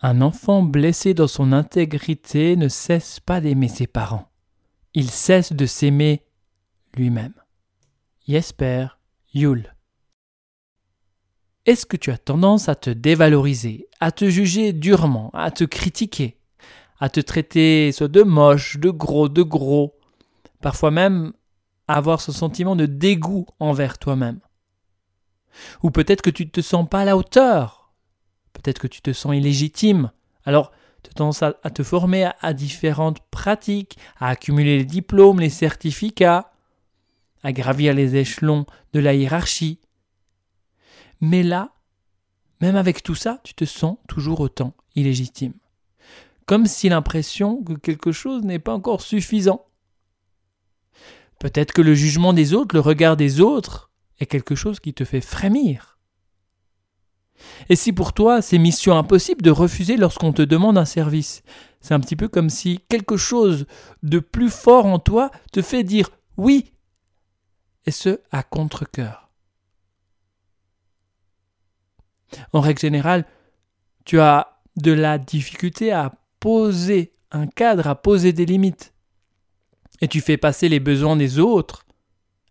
Un enfant blessé dans son intégrité ne cesse pas d'aimer ses parents. Il cesse de s'aimer lui-même. Jesper Yule. Est-ce que tu as tendance à te dévaloriser, à te juger durement, à te critiquer, à te traiter soit de moche, de gros, de gros, parfois même avoir ce sentiment de dégoût envers toi-même? Ou peut-être que tu ne te sens pas à la hauteur, peut-être que tu te sens illégitime, alors tu as à, te former à différentes pratiques, à accumuler les diplômes, les certificats, à gravir les échelons de la hiérarchie. Mais là, même avec tout ça, tu te sens toujours autant illégitime. Comme si l'impression que quelque chose n'est pas encore suffisant. Peut-être que le jugement des autres, le regard des autres, est quelque chose qui te fait frémir. Et si pour toi c'est mission impossible de refuser lorsqu'on te demande un service, c'est un petit peu comme si quelque chose de plus fort en toi te fait dire oui et ce à contre-coeur. En règle générale, tu as de la difficulté à poser un cadre, à poser des limites. Et tu fais passer les besoins des autres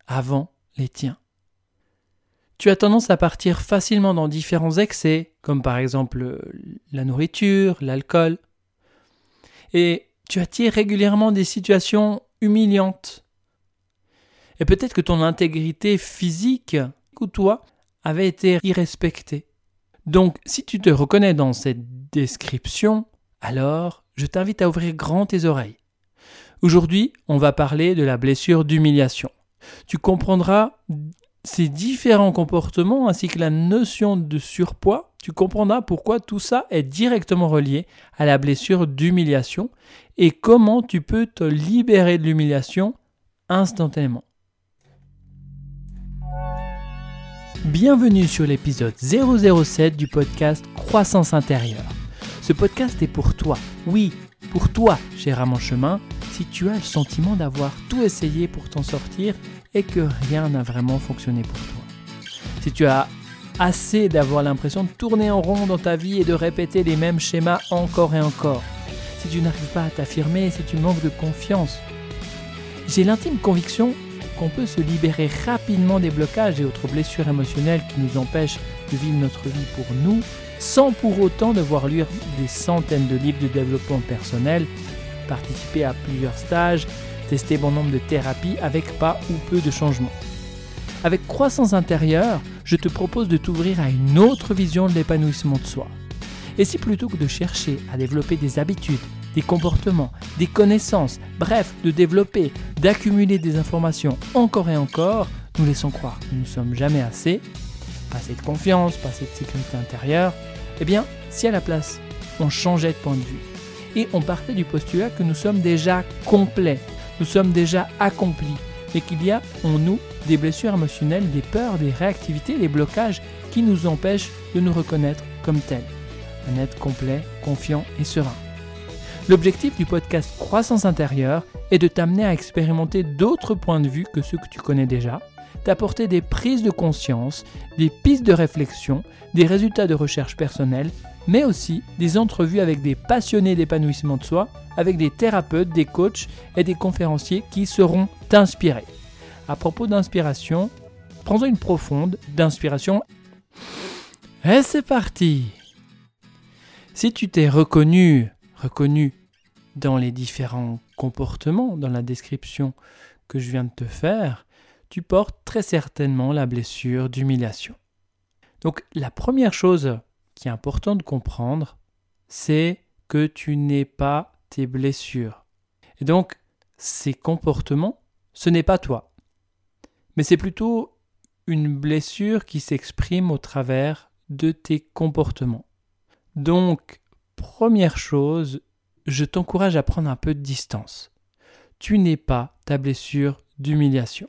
avant les tiens. Tu as tendance à partir facilement dans différents excès, comme par exemple la nourriture, l'alcool. Et tu attires régulièrement des situations humiliantes et peut-être que ton intégrité physique ou toi avait été irrespectée. Donc, si tu te reconnais dans cette description, alors je t'invite à ouvrir grand tes oreilles. Aujourd'hui, on va parler de la blessure d'humiliation. Tu comprendras ces différents comportements ainsi que la notion de surpoids. Tu comprendras pourquoi tout ça est directement relié à la blessure d'humiliation et comment tu peux te libérer de l'humiliation instantanément. Bienvenue sur l'épisode 007 du podcast Croissance intérieure. Ce podcast est pour toi, oui, pour toi, cher à chemin, si tu as le sentiment d'avoir tout essayé pour t'en sortir et que rien n'a vraiment fonctionné pour toi. Si tu as assez d'avoir l'impression de tourner en rond dans ta vie et de répéter les mêmes schémas encore et encore. Si tu n'arrives pas à t'affirmer, si tu manques de confiance. J'ai l'intime conviction qu'on peut se libérer rapidement des blocages et autres blessures émotionnelles qui nous empêchent de vivre notre vie pour nous, sans pour autant devoir lire des centaines de livres de développement personnel, participer à plusieurs stages, tester bon nombre de thérapies avec pas ou peu de changements. Avec croissance intérieure, je te propose de t'ouvrir à une autre vision de l'épanouissement de soi. Et si plutôt que de chercher à développer des habitudes, des comportements, des connaissances, bref, de développer, d'accumuler des informations encore et encore, nous laissons croire que nous ne sommes jamais assez, pas assez de confiance, pas assez de sécurité intérieure, eh bien, si à la place, on changeait de point de vue et on partait du postulat que nous sommes déjà complets, nous sommes déjà accomplis, et qu'il y a en nous des blessures émotionnelles, des peurs, des réactivités, des blocages qui nous empêchent de nous reconnaître comme tels. Un être complet, confiant et serein. L'objectif du podcast Croissance intérieure est de t'amener à expérimenter d'autres points de vue que ceux que tu connais déjà, t'apporter des prises de conscience, des pistes de réflexion, des résultats de recherche personnelle, mais aussi des entrevues avec des passionnés d'épanouissement de soi, avec des thérapeutes, des coachs et des conférenciers qui seront inspirés. À propos d'inspiration, prends-en une profonde d'inspiration. Et c'est parti Si tu t'es reconnu reconnu dans les différents comportements, dans la description que je viens de te faire, tu portes très certainement la blessure d'humiliation. Donc la première chose qui est importante de comprendre, c'est que tu n'es pas tes blessures. Et donc ces comportements, ce n'est pas toi. Mais c'est plutôt une blessure qui s'exprime au travers de tes comportements. Donc Première chose, je t'encourage à prendre un peu de distance. Tu n'es pas ta blessure d'humiliation.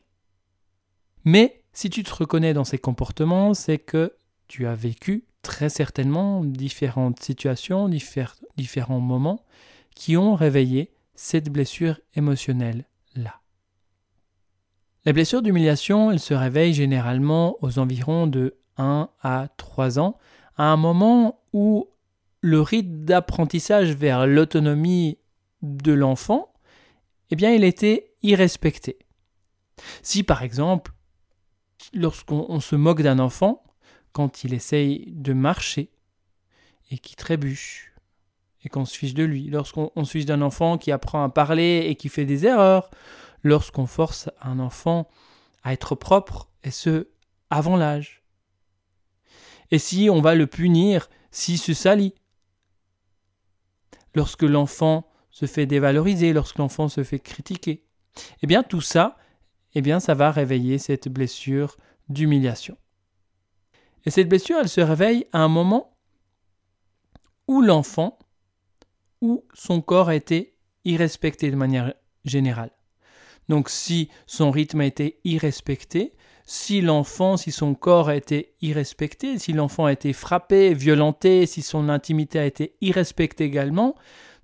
Mais si tu te reconnais dans ces comportements, c'est que tu as vécu très certainement différentes situations, différents moments qui ont réveillé cette blessure émotionnelle-là. La blessure d'humiliation, elle se réveille généralement aux environs de 1 à 3 ans, à un moment où le rite d'apprentissage vers l'autonomie de l'enfant, eh bien, il était irrespecté. Si par exemple, lorsqu'on se moque d'un enfant, quand il essaye de marcher et qui trébuche, et qu'on se fiche de lui, lorsqu'on se fiche d'un enfant qui apprend à parler et qui fait des erreurs, lorsqu'on force un enfant à être propre, et ce, avant l'âge. Et si on va le punir s'il se salit, lorsque l'enfant se fait dévaloriser, lorsque l'enfant se fait critiquer, eh bien tout ça, eh bien ça va réveiller cette blessure d'humiliation. Et cette blessure, elle se réveille à un moment où l'enfant, où son corps a été irrespecté de manière générale. Donc si son rythme a été irrespecté, si l'enfant, si son corps a été irrespecté, si l'enfant a été frappé, violenté, si son intimité a été irrespectée également,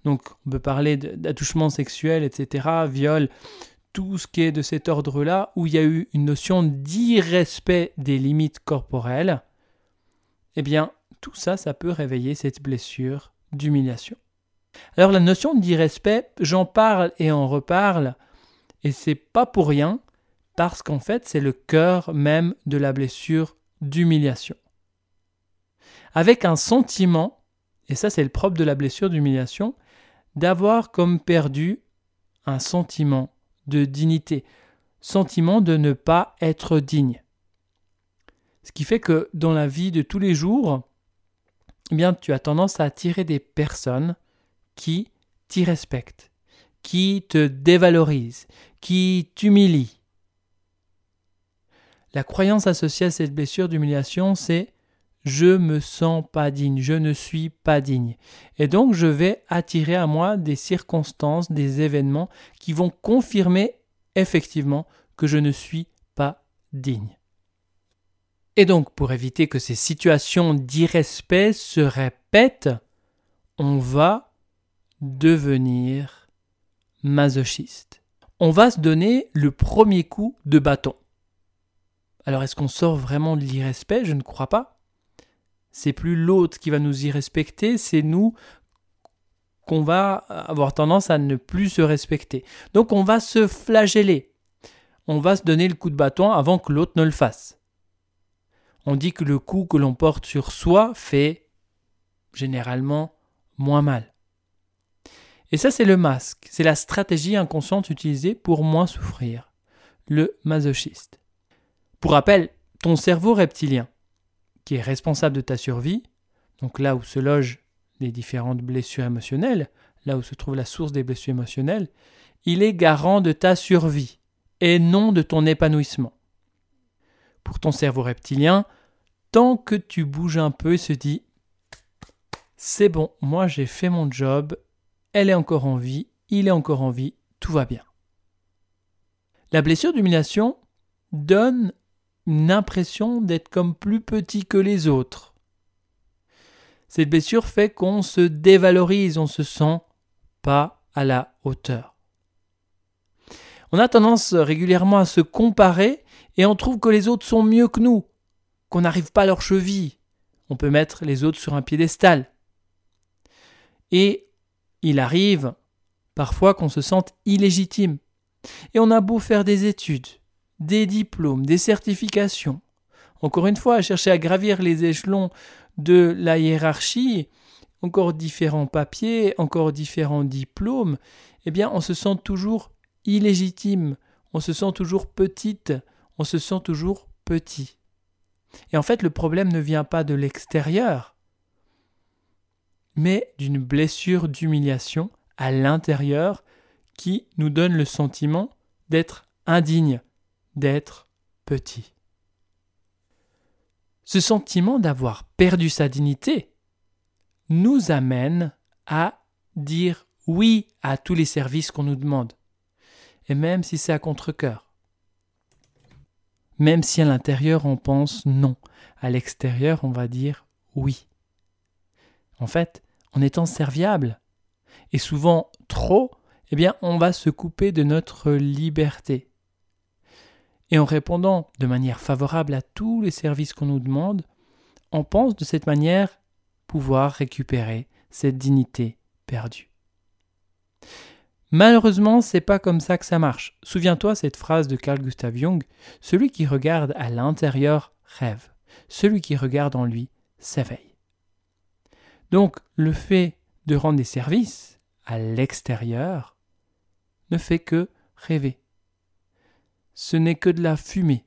donc on peut parler d'attouchement sexuel, etc., viol, tout ce qui est de cet ordre-là, où il y a eu une notion d'irrespect des limites corporelles, eh bien, tout ça, ça peut réveiller cette blessure d'humiliation. Alors la notion d'irrespect, j'en parle et en reparle, et c'est pas pour rien, parce qu'en fait, c'est le cœur même de la blessure d'humiliation. Avec un sentiment, et ça c'est le propre de la blessure d'humiliation, d'avoir comme perdu un sentiment de dignité, sentiment de ne pas être digne. Ce qui fait que dans la vie de tous les jours, eh bien, tu as tendance à attirer des personnes qui t'y respectent, qui te dévalorisent, qui t'humilient. La croyance associée à cette blessure d'humiliation, c'est je me sens pas digne, je ne suis pas digne. Et donc je vais attirer à moi des circonstances, des événements qui vont confirmer effectivement que je ne suis pas digne. Et donc pour éviter que ces situations d'irrespect se répètent, on va devenir masochiste. On va se donner le premier coup de bâton. Alors est-ce qu'on sort vraiment de l'irrespect? Je ne crois pas. C'est plus l'autre qui va nous y respecter, c'est nous qu'on va avoir tendance à ne plus se respecter. Donc on va se flageller. On va se donner le coup de bâton avant que l'autre ne le fasse. On dit que le coup que l'on porte sur soi fait généralement moins mal. Et ça, c'est le masque, c'est la stratégie inconsciente utilisée pour moins souffrir, le masochiste. Pour rappel, ton cerveau reptilien, qui est responsable de ta survie, donc là où se logent les différentes blessures émotionnelles, là où se trouve la source des blessures émotionnelles, il est garant de ta survie et non de ton épanouissement. Pour ton cerveau reptilien, tant que tu bouges un peu et se dis c'est bon, moi j'ai fait mon job, elle est encore en vie, il est encore en vie, tout va bien. La blessure d'humiliation donne une impression d'être comme plus petit que les autres. Cette blessure fait qu'on se dévalorise, on se sent pas à la hauteur. On a tendance régulièrement à se comparer et on trouve que les autres sont mieux que nous, qu'on n'arrive pas à leur cheville. On peut mettre les autres sur un piédestal. Et il arrive parfois qu'on se sente illégitime. Et on a beau faire des études, des diplômes, des certifications. Encore une fois, chercher à gravir les échelons de la hiérarchie, encore différents papiers, encore différents diplômes, eh bien on se sent toujours illégitime, on se sent toujours petite, on se sent toujours petit. Et en fait, le problème ne vient pas de l'extérieur, mais d'une blessure d'humiliation à l'intérieur qui nous donne le sentiment d'être indigne, d'être petit. Ce sentiment d'avoir perdu sa dignité nous amène à dire oui à tous les services qu'on nous demande, et même si c'est à contre-coeur. Même si à l'intérieur on pense non, à l'extérieur on va dire oui. En fait, en étant serviable, et souvent trop, eh bien on va se couper de notre liberté. Et en répondant de manière favorable à tous les services qu'on nous demande, on pense de cette manière pouvoir récupérer cette dignité perdue. Malheureusement, c'est pas comme ça que ça marche. Souviens-toi cette phrase de Carl Gustav Jung Celui qui regarde à l'intérieur rêve. Celui qui regarde en lui s'éveille. Donc, le fait de rendre des services à l'extérieur ne fait que rêver. Ce n'est que de la fumée.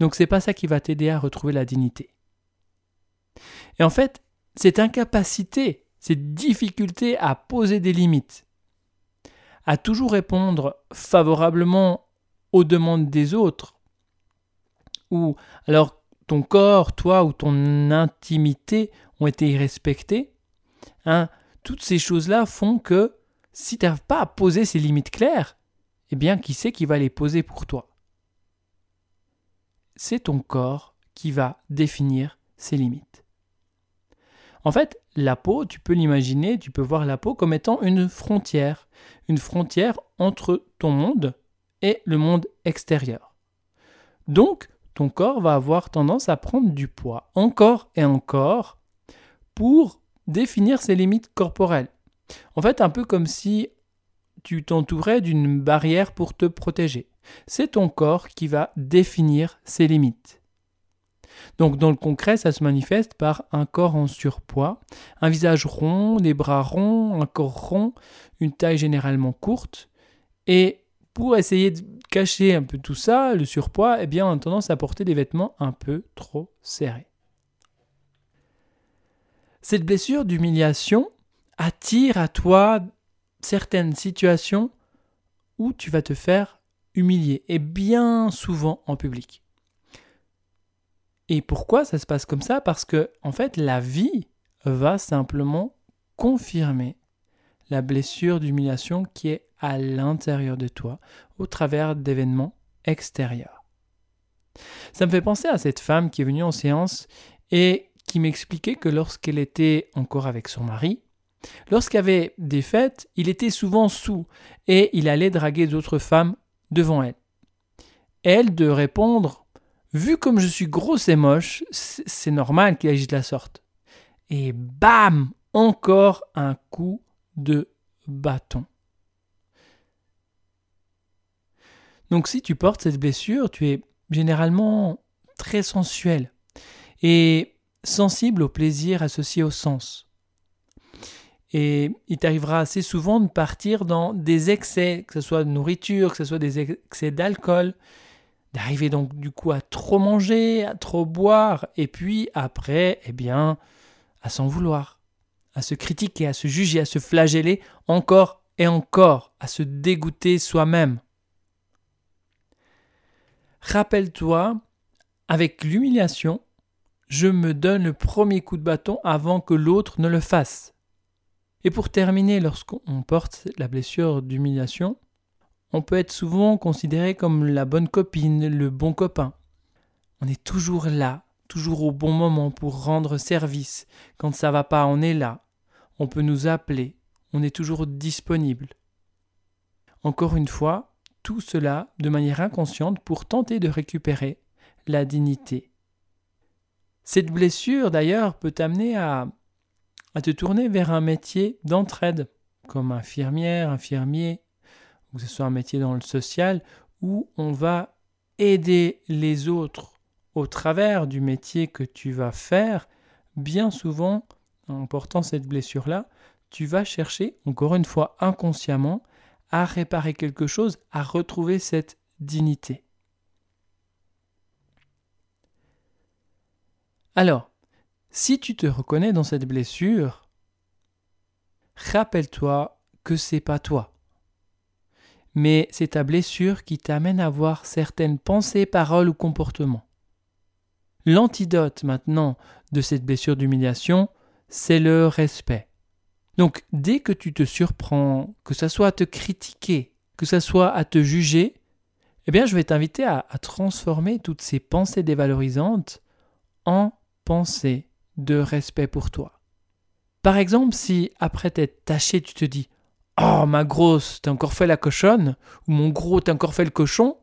Donc, c'est pas ça qui va t'aider à retrouver la dignité. Et en fait, cette incapacité, cette difficulté à poser des limites, à toujours répondre favorablement aux demandes des autres, ou alors ton corps, toi ou ton intimité ont été respectés, hein, toutes ces choses-là font que si tu pas à poser ces limites claires, eh bien, qui c'est qui va les poser pour toi? C'est ton corps qui va définir ces limites. En fait, la peau, tu peux l'imaginer, tu peux voir la peau comme étant une frontière, une frontière entre ton monde et le monde extérieur. Donc, ton corps va avoir tendance à prendre du poids encore et encore pour définir ses limites corporelles. En fait, un peu comme si tu t'entourais d'une barrière pour te protéger. C'est ton corps qui va définir ses limites. Donc dans le concret, ça se manifeste par un corps en surpoids, un visage rond, des bras ronds, un corps rond, une taille généralement courte. Et pour essayer de cacher un peu tout ça, le surpoids, eh bien, on a tendance à porter des vêtements un peu trop serrés. Cette blessure d'humiliation attire à toi certaines situations où tu vas te faire humilier, et bien souvent en public. Et pourquoi ça se passe comme ça? Parce que, en fait, la vie va simplement confirmer la blessure d'humiliation qui est à l'intérieur de toi au travers d'événements extérieurs. Ça me fait penser à cette femme qui est venue en séance et qui m'expliquait que lorsqu'elle était encore avec son mari, lorsqu'il y avait des fêtes, il était souvent sous et il allait draguer d'autres femmes devant elle. Elle de répondre Vu comme je suis grosse et moche, c'est normal qu'il agisse de la sorte. Et bam Encore un coup de bâton. Donc si tu portes cette blessure, tu es généralement très sensuel et sensible au plaisir associé au sens. Et il t'arrivera assez souvent de partir dans des excès, que ce soit de nourriture, que ce soit des excès d'alcool, d'arriver donc du coup à trop manger, à trop boire, et puis après, eh bien, à s'en vouloir, à se critiquer, à se juger, à se flageller encore et encore, à se dégoûter soi-même. Rappelle-toi, avec l'humiliation, je me donne le premier coup de bâton avant que l'autre ne le fasse. Et pour terminer, lorsqu'on porte la blessure d'humiliation, on peut être souvent considéré comme la bonne copine, le bon copain. On est toujours là, toujours au bon moment pour rendre service. Quand ça va pas, on est là. On peut nous appeler. On est toujours disponible. Encore une fois, tout cela de manière inconsciente pour tenter de récupérer la dignité. Cette blessure, d'ailleurs, peut t'amener à, à te tourner vers un métier d'entraide, comme infirmière, infirmier, ou que ce soit un métier dans le social, où on va aider les autres au travers du métier que tu vas faire, bien souvent, en portant cette blessure-là, tu vas chercher, encore une fois inconsciemment, à réparer quelque chose, à retrouver cette dignité. Alors, si tu te reconnais dans cette blessure, rappelle-toi que c'est pas toi mais c'est ta blessure qui t'amène à voir certaines pensées, paroles ou comportements. L'antidote maintenant de cette blessure d'humiliation, c'est le respect. Donc dès que tu te surprends, que ça soit à te critiquer, que ça soit à te juger, eh bien je vais t'inviter à, à transformer toutes ces pensées dévalorisantes en pensées de respect pour toi. Par exemple, si après t'être taché, tu te dis Oh, ma grosse, t'as encore fait la cochonne Ou mon gros, t'as encore fait le cochon?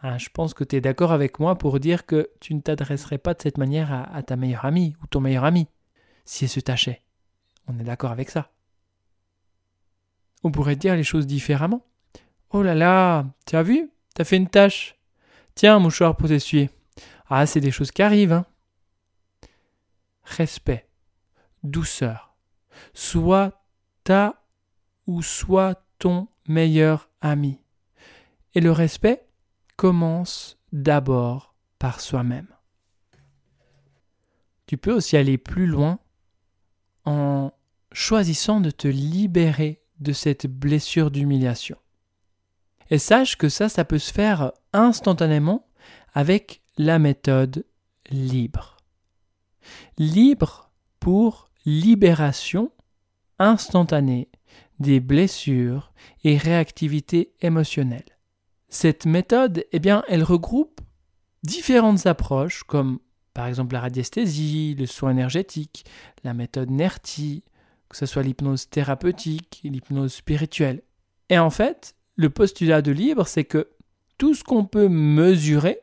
Ah, je pense que tu es d'accord avec moi pour dire que tu ne t'adresserais pas de cette manière à, ta meilleure amie ou ton meilleur ami si elle se tâchait. On est d'accord avec ça. On pourrait dire les choses différemment. Oh là là, tu as vu? T'as fait une tâche. Tiens, mouchoir pour t'essuyer. Ah, c'est des choses qui arrivent. Hein. Respect, douceur. Sois ta ou sois ton meilleur ami. Et le respect commence d'abord par soi-même. Tu peux aussi aller plus loin en choisissant de te libérer de cette blessure d'humiliation. Et sache que ça, ça peut se faire instantanément avec la méthode libre. Libre pour libération instantanée des blessures et réactivité émotionnelle. Cette méthode, eh bien, elle regroupe différentes approches comme par exemple la radiesthésie, le soin énergétique, la méthode NERTI, que ce soit l'hypnose thérapeutique, l'hypnose spirituelle. Et en fait, le postulat de libre, c'est que tout ce qu'on peut mesurer,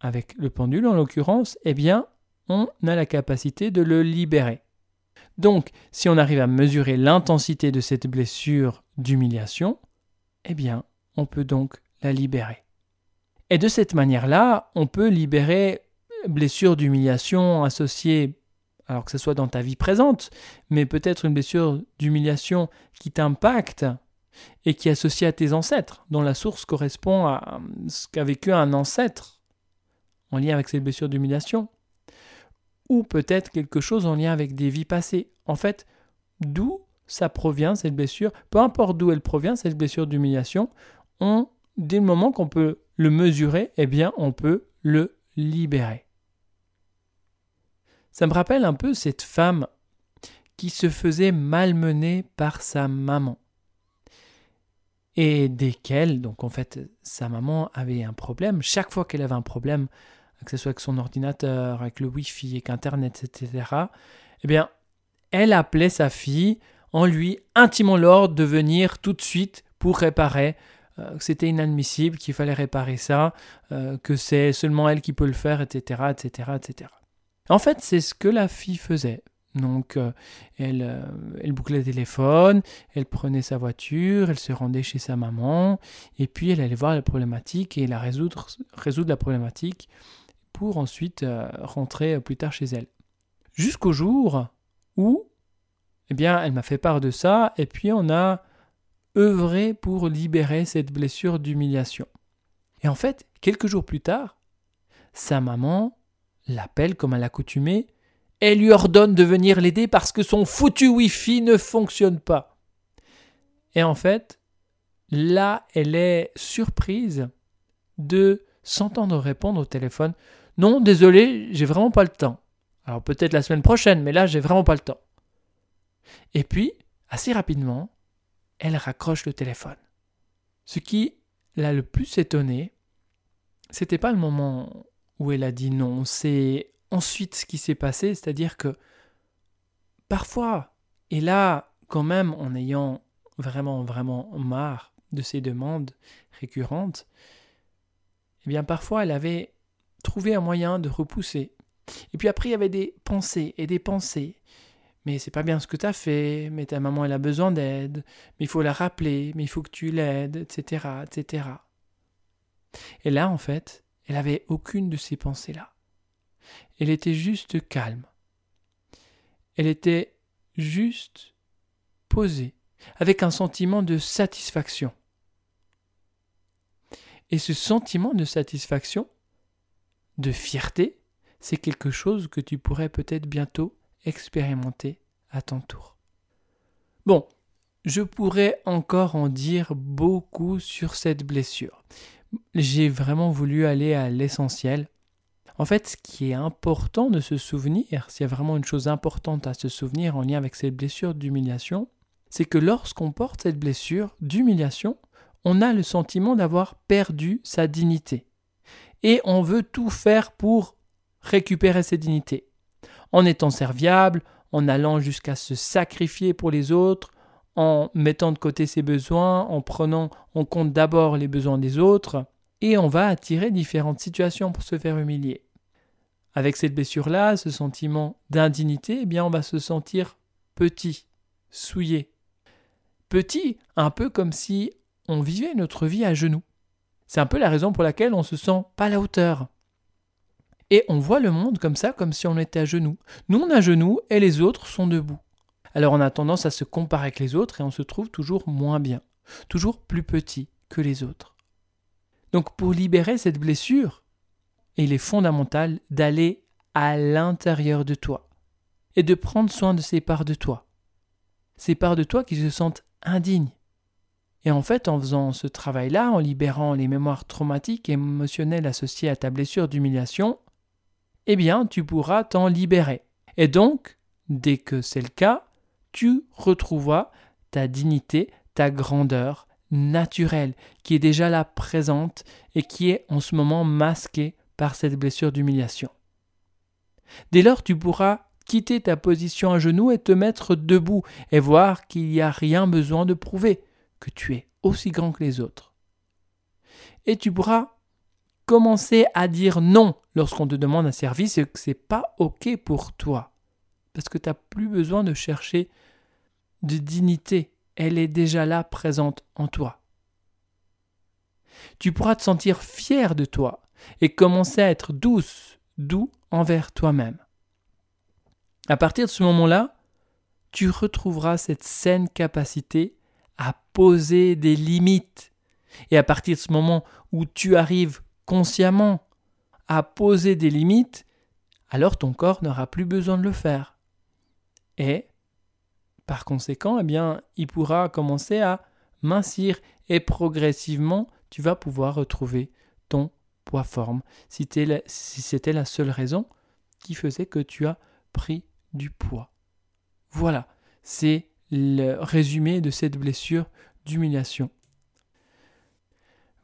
avec le pendule en l'occurrence, eh bien, on a la capacité de le libérer. Donc, si on arrive à mesurer l'intensité de cette blessure d'humiliation, eh bien, on peut donc la libérer. Et de cette manière-là, on peut libérer blessures d'humiliation associées, alors que ce soit dans ta vie présente, mais peut-être une blessure d'humiliation qui t'impacte et qui est associée à tes ancêtres, dont la source correspond à ce qu'a vécu un ancêtre en lien avec cette blessure d'humiliation, ou peut-être quelque chose en lien avec des vies passées. En fait, d'où ça provient cette blessure, peu importe d'où elle provient cette blessure d'humiliation, on, dès le moment qu'on peut le mesurer, eh bien on peut le libérer. Ça me rappelle un peu cette femme qui se faisait malmener par sa maman. Et desquelles, donc en fait, sa maman avait un problème. Chaque fois qu'elle avait un problème, que ce soit avec son ordinateur, avec le Wi-Fi, avec Internet, etc., eh bien, elle appelait sa fille en lui intimant l'ordre de venir tout de suite pour réparer, euh, c'était inadmissible, qu'il fallait réparer ça, euh, que c'est seulement elle qui peut le faire, etc., etc., etc. En fait, c'est ce que la fille faisait. Donc, euh, elle, elle, bouclait le téléphone, elle prenait sa voiture, elle se rendait chez sa maman, et puis elle allait voir la problématique et la résoudre, résoudre la problématique pour ensuite euh, rentrer plus tard chez elle. Jusqu'au jour où, eh bien, elle m'a fait part de ça, et puis on a œuvré pour libérer cette blessure d'humiliation. Et en fait, quelques jours plus tard, sa maman l'appelle comme à l'accoutumée et lui ordonne de venir l'aider parce que son foutu Wi-Fi ne fonctionne pas. Et en fait, là, elle est surprise de s'entendre répondre au téléphone Non, désolé, j'ai vraiment pas le temps. Alors peut-être la semaine prochaine, mais là, j'ai vraiment pas le temps. Et puis, assez rapidement, elle raccroche le téléphone. Ce qui l'a le plus étonné, c'était pas le moment où elle a dit non. C'est ensuite ce qui s'est passé, c'est-à-dire que parfois, et là, quand même, en ayant vraiment, vraiment marre de ces demandes récurrentes, eh bien, parfois, elle avait trouvé un moyen de repousser. Et puis après, il y avait des pensées et des pensées. Mais c'est pas bien ce que tu as fait, mais ta maman, elle a besoin d'aide, mais il faut la rappeler, mais il faut que tu l'aides, etc., etc. Et là, en fait, elle n'avait aucune de ces pensées-là. Elle était juste calme. Elle était juste posée, avec un sentiment de satisfaction. Et ce sentiment de satisfaction, de fierté, c'est quelque chose que tu pourrais peut-être bientôt expérimenter à ton tour. Bon, je pourrais encore en dire beaucoup sur cette blessure j'ai vraiment voulu aller à l'essentiel. En fait, ce qui est important de se souvenir, s'il y a vraiment une chose importante à se souvenir en lien avec cette blessure d'humiliation, c'est que lorsqu'on porte cette blessure d'humiliation, on a le sentiment d'avoir perdu sa dignité. Et on veut tout faire pour récupérer cette dignité. En étant serviable, en allant jusqu'à se sacrifier pour les autres, en mettant de côté ses besoins, en prenant en compte d'abord les besoins des autres. et on va attirer différentes situations pour se faire humilier. Avec cette blessure-là, ce sentiment d'indignité, eh bien on va se sentir petit, souillé. Petit, un peu comme si on vivait notre vie à genoux. C'est un peu la raison pour laquelle on se sent pas à la hauteur. Et on voit le monde comme ça, comme si on était à genoux. Nous, on est à genoux et les autres sont debout. Alors on a tendance à se comparer avec les autres et on se trouve toujours moins bien, toujours plus petit que les autres. Donc pour libérer cette blessure, il est fondamental d'aller à l'intérieur de toi et de prendre soin de ces parts de toi. Ces parts de toi qui se sentent indignes. Et en fait, en faisant ce travail-là, en libérant les mémoires traumatiques et émotionnelles associées à ta blessure d'humiliation, eh bien, tu pourras t'en libérer. Et donc, dès que c'est le cas, tu retrouveras ta dignité, ta grandeur naturelle, qui est déjà là présente et qui est en ce moment masquée par cette blessure d'humiliation. Dès lors, tu pourras quitter ta position à genoux et te mettre debout et voir qu'il n'y a rien besoin de prouver, que tu es aussi grand que les autres. Et tu pourras commencer à dire non lorsqu'on te demande un service et que c'est pas OK pour toi. Parce que tu n'as plus besoin de chercher de dignité. Elle est déjà là présente en toi. Tu pourras te sentir fier de toi et commencer à être douce, doux envers toi-même. À partir de ce moment-là, tu retrouveras cette saine capacité à poser des limites. Et à partir de ce moment où tu arrives consciemment à poser des limites, alors ton corps n'aura plus besoin de le faire. Et, par conséquent, eh bien, il pourra commencer à mincir et progressivement, tu vas pouvoir retrouver ton poids-forme si, si c'était la seule raison qui faisait que tu as pris du poids. Voilà, c'est le résumé de cette blessure d'humiliation.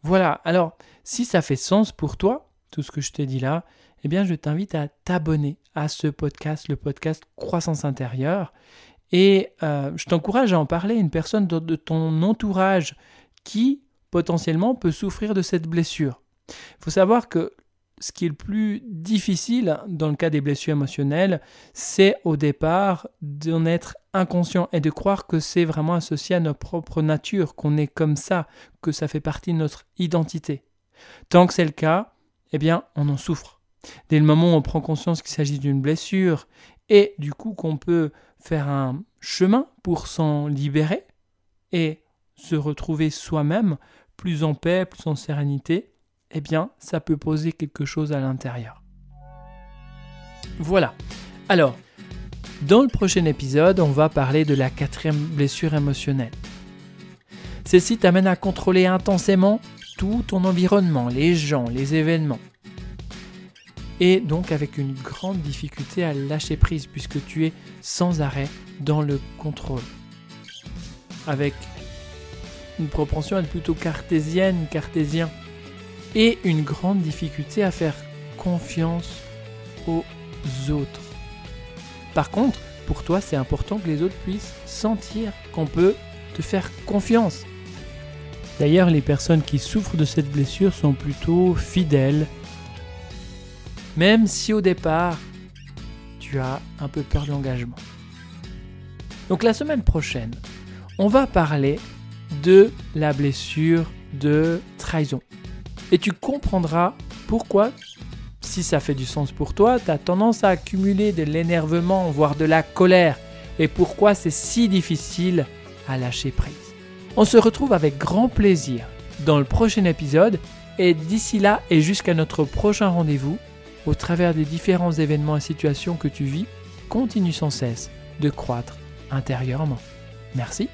Voilà, alors si ça fait sens pour toi, tout ce que je te dis là, eh bien je t'invite à t'abonner à ce podcast, le podcast Croissance intérieure. Et euh, je t'encourage à en parler à une personne de ton entourage qui potentiellement peut souffrir de cette blessure. Il faut savoir que ce qui est le plus difficile dans le cas des blessures émotionnelles, c'est au départ d'en être inconscient et de croire que c'est vraiment associé à notre propre nature, qu'on est comme ça, que ça fait partie de notre identité. Tant que c'est le cas, eh bien, on en souffre. Dès le moment où on prend conscience qu'il s'agit d'une blessure et du coup qu'on peut faire un chemin pour s'en libérer et se retrouver soi-même plus en paix, plus en sérénité, eh bien, ça peut poser quelque chose à l'intérieur. Voilà. Alors, dans le prochain épisode, on va parler de la quatrième blessure émotionnelle. Celle-ci t'amène à contrôler intensément tout ton environnement, les gens, les événements. Et donc avec une grande difficulté à lâcher prise puisque tu es sans arrêt dans le contrôle. Avec une propension à être plutôt cartésienne, cartésien et une grande difficulté à faire confiance aux autres. Par contre, pour toi, c'est important que les autres puissent sentir qu'on peut te faire confiance. D'ailleurs, les personnes qui souffrent de cette blessure sont plutôt fidèles, même si au départ, tu as un peu peur de l'engagement. Donc la semaine prochaine, on va parler de la blessure de trahison. Et tu comprendras pourquoi, si ça fait du sens pour toi, tu as tendance à accumuler de l'énervement, voire de la colère, et pourquoi c'est si difficile à lâcher prise. On se retrouve avec grand plaisir dans le prochain épisode, et d'ici là et jusqu'à notre prochain rendez-vous, au travers des différents événements et situations que tu vis, continue sans cesse de croître intérieurement. Merci